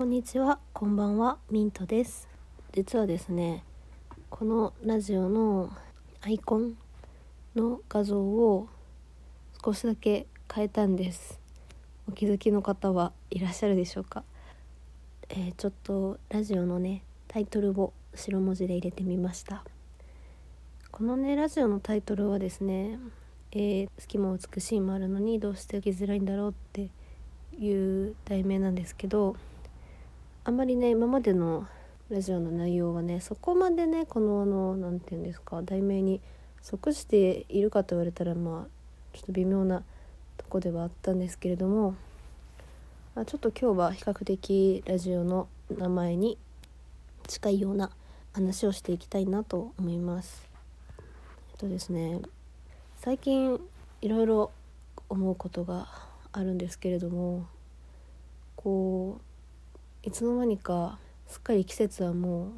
こんにちは、こんばんは、ミントです。実はですね、このラジオのアイコンの画像を少しだけ変えたんです。お気づきの方はいらっしゃるでしょうか？えーちょっとラジオのね、タイトルを白文字で入れてみました。このね、ラジオのタイトルはですね、えー好きも美しいもあるのにどうして生きづらいんだろうっていう題名なんですけどあんまりね今までのラジオの内容はねそこまでねこのあの何て言うんですか題名に即しているかと言われたらまあちょっと微妙なとこではあったんですけれどもあちょっと今日は比較的ラジオの名前に近いような話をしていきたいなと思います。えっとですね最近いろいろ思うことがあるんですけれどもこういつの間にかすっかり季節はもう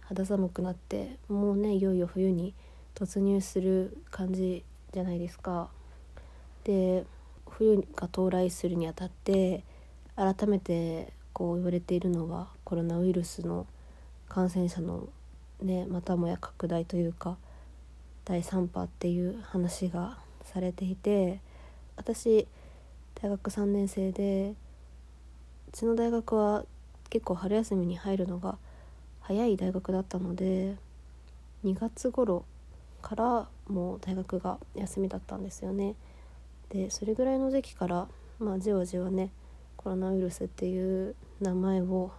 肌寒くなってもうねいよいよ冬に突入する感じじゃないですか。で冬が到来するにあたって改めてこう言われているのはコロナウイルスの感染者のねまたもや拡大というか第3波っていう話がされていて私大学3年生でうちの大学は結構春休みに入るのが早い大学だったので2月頃からもう大学が休みだったんですよね。でそれぐらいの時期からまあじわじわねコロナウイルスっていう名前を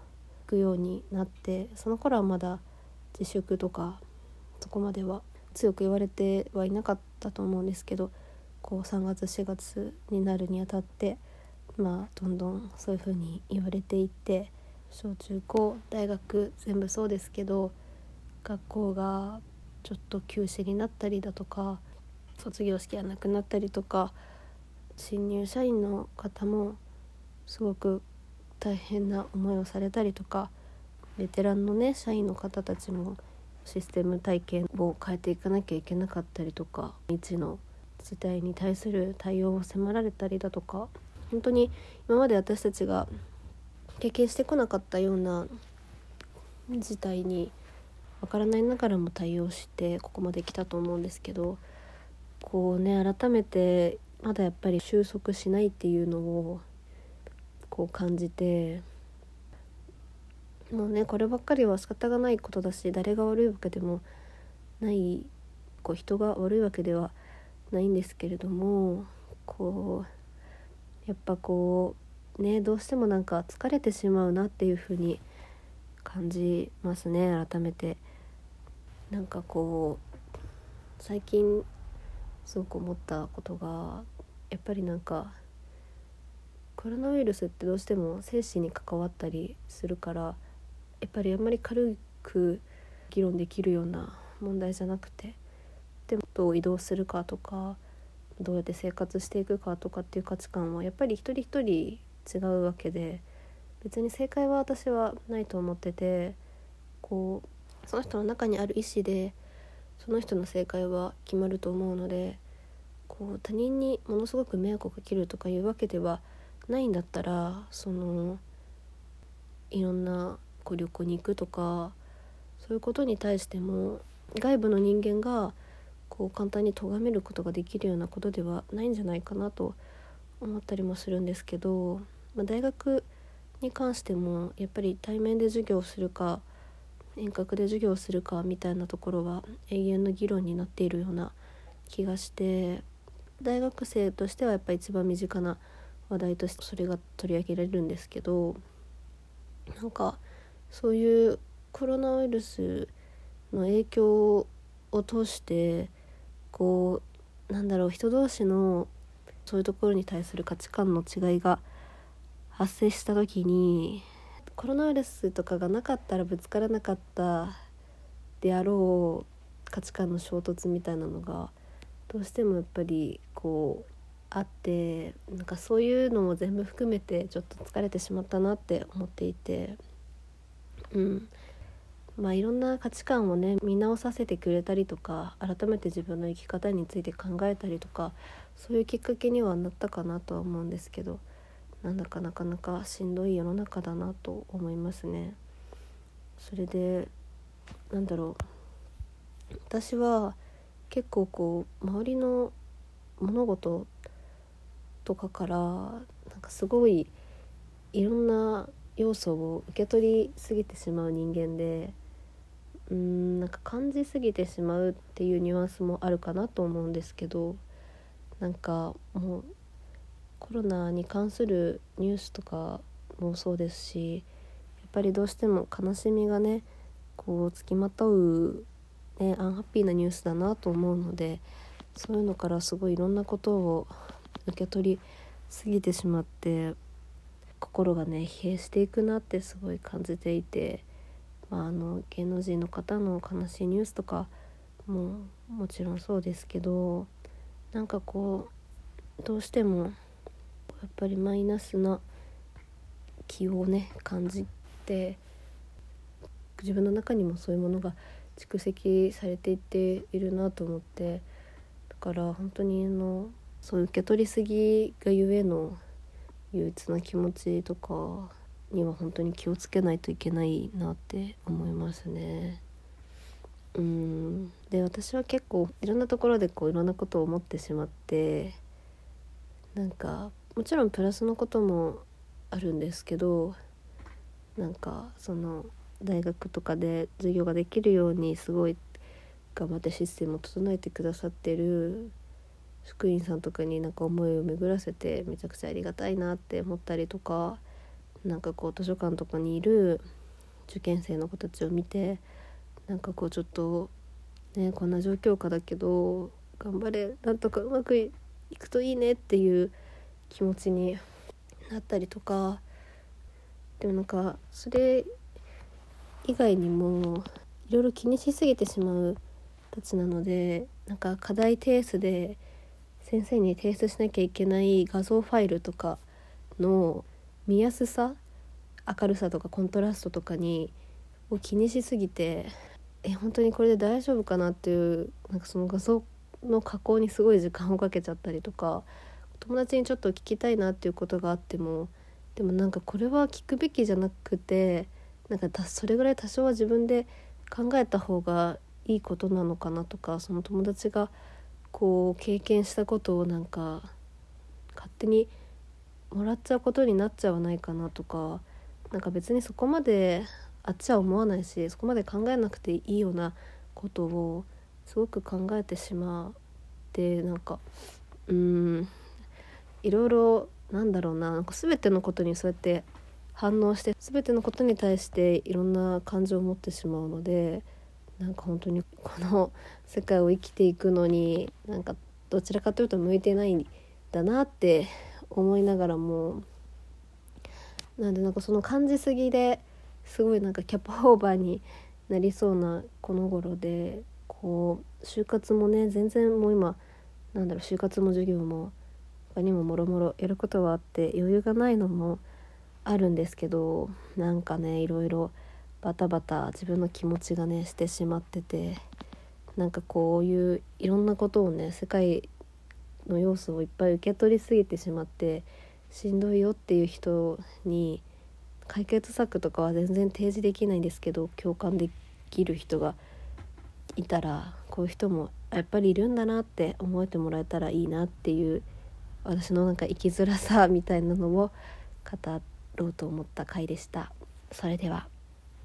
聞くようになってその頃はまだ自粛とかそこまでは強く言われてはいなかったと思うんですけどこう3月4月になるにあたってまあどんどんそういう風に言われていって小中高大学全部そうですけど学校がちょっと休止になったりだとか卒業式がなくなったりとか新入社員の方もすごく大変な思いをされたりとかベテランのね社員の方たちもシステム体験を変えていかなきゃいけなかったりとか未知の事態に対する対応を迫られたりだとか本当に今まで私たちが経験してこなかったような事態にわからないながらも対応してここまで来たと思うんですけどこうね改めてまだやっぱり収束しないっていうのをこう感じてもうねこればっかりは仕方がないことだし誰が悪いわけでもないこう人が悪いわけではないんですけれどもこうやっぱこうねどうしてもなんか疲れてしまうなっていうふうに感じますね改めて。なんかこう最近すごく思ったことがやっぱりなんかコロナウイルスってどうしても生死に関わったりするからやっぱりあんまり軽く議論できるような問題じゃなくてでもどう移動するかとかどうやって生活していくかとかっていう価値観はやっぱり一人一人違うわけで別に正解は私はないと思っててこうその人の中にある意思でその人の正解は決まると思うのでこう他人にものすごく迷惑をかけるとかいうわけではないんだったらそのいろんなこう旅行に行くとかそういうことに対しても外部の人間がこう簡単に咎めることができるようなことではないんじゃないかなと思思ったりもするんですけど、まあ、大学に関してもやっぱり対面で授業をするか遠隔で授業をするかみたいなところは永遠の議論になっているような気がして大学生としてはやっぱり一番身近な話題としてそれが取り上げられるんですけどなんかそういうコロナウイルスの影響を通してこうなんだろう人同士のそういうところに対する価値観の違いが発生した時にコロナウイルスとかがなかったらぶつからなかったであろう価値観の衝突みたいなのがどうしてもやっぱりこうあってなんかそういうのも全部含めてちょっと疲れてしまったなって思っていてうん。まあいろんな価値観をね見直させてくれたりとか改めて自分の生き方について考えたりとかそういうきっかけにはなったかなとは思うんですけどなんだかなかなかしんどい世の中だなと思いますね。それでなんだろう私は結構こう周りの物事とかからなんかすごいいろんな要素を受け取りすぎてしまう人間でうーんなんか感じすぎてしまうっていうニュアンスもあるかなと思うんですけどなんかもうコロナに関するニュースとかもそうですしやっぱりどうしても悲しみがねこうつきまとう、ね、アンハッピーなニュースだなと思うのでそういうのからすごいいろんなことを受け取りすぎてしまって心がね疲弊していくなってすごい感じていて、あ、あの芸能人の方の悲しいニュースとかももちろんそうですけどなんかこうどうしてもやっぱりマイナスな気をね感じて自分の中にもそういうものが蓄積されていっているなと思ってだから本当にあのそう受け取りすぎがゆえの憂鬱な気持ちとかには本当に気をつけないといけないなって思いますね。うんで私は結構いろんなところでこういろんなことを思ってしまってなんかもちろんプラスのこともあるんですけどなんかその大学とかで授業ができるようにすごい頑張ってシステムを整えてくださってる職員さんとかになんか思いを巡らせてめちゃくちゃありがたいなって思ったりとかなんかこう図書館とかにいる受験生の子たちを見てなんかこうちょっとねこんな状況下だけど頑張れなんとかうまくいくといいねっていう気持ちになったりとかでもなんかそれ以外にもいろいろ気にしすぎてしまうたちなのでなんか課題提出で先生に提出しなきゃいけない画像ファイルとかの見やすさ明るさとかコントラストとかにを気にしすぎてえ本当にこれで大丈夫かなっていうなんかその画像の加工にすごい時間をかけちゃったりとか友達にちょっと聞きたいなっていうことがあってもでもなんかこれは聞くべきじゃなくてなんかそれぐらい多少は自分で考えた方がいいことなのかなとかその友達がこう経験したことをなんか勝手にもらっちゃうことになっちゃわないかなとかなんか別にそこまであっちは思わないしそこまで考えなくていいようなことをすごく考えてしまってなんかうんいろいろなんだろうななんか全てのことにそうやって反応して全てのことに対していろんな感情を持ってしまうのでなんか本当にこの世界を生きていくのになんかどちらかというと向いてないんだなって思いながらもなんでなんかその感じすぎですごいなんかキャパオーバーになりそうなこの頃でこう就活もね全然もう今なんだろう就活も授業も他にももろもろやることはあって余裕がないのもあるんですけどなんかねいろいろバタバタ自分の気持ちがねしてしまっててなんかこういういろんなことをね世界の要素をいっぱい受け取りすぎてしまってしんどいよっていう人に解決策とかは全然提示できないんですけど共感できる人がいたらこういう人もやっぱりいるんだなって思えてもらえたらいいなっていう私のなんか生きづらさみたいなのを語ろうと思った回でした。それでは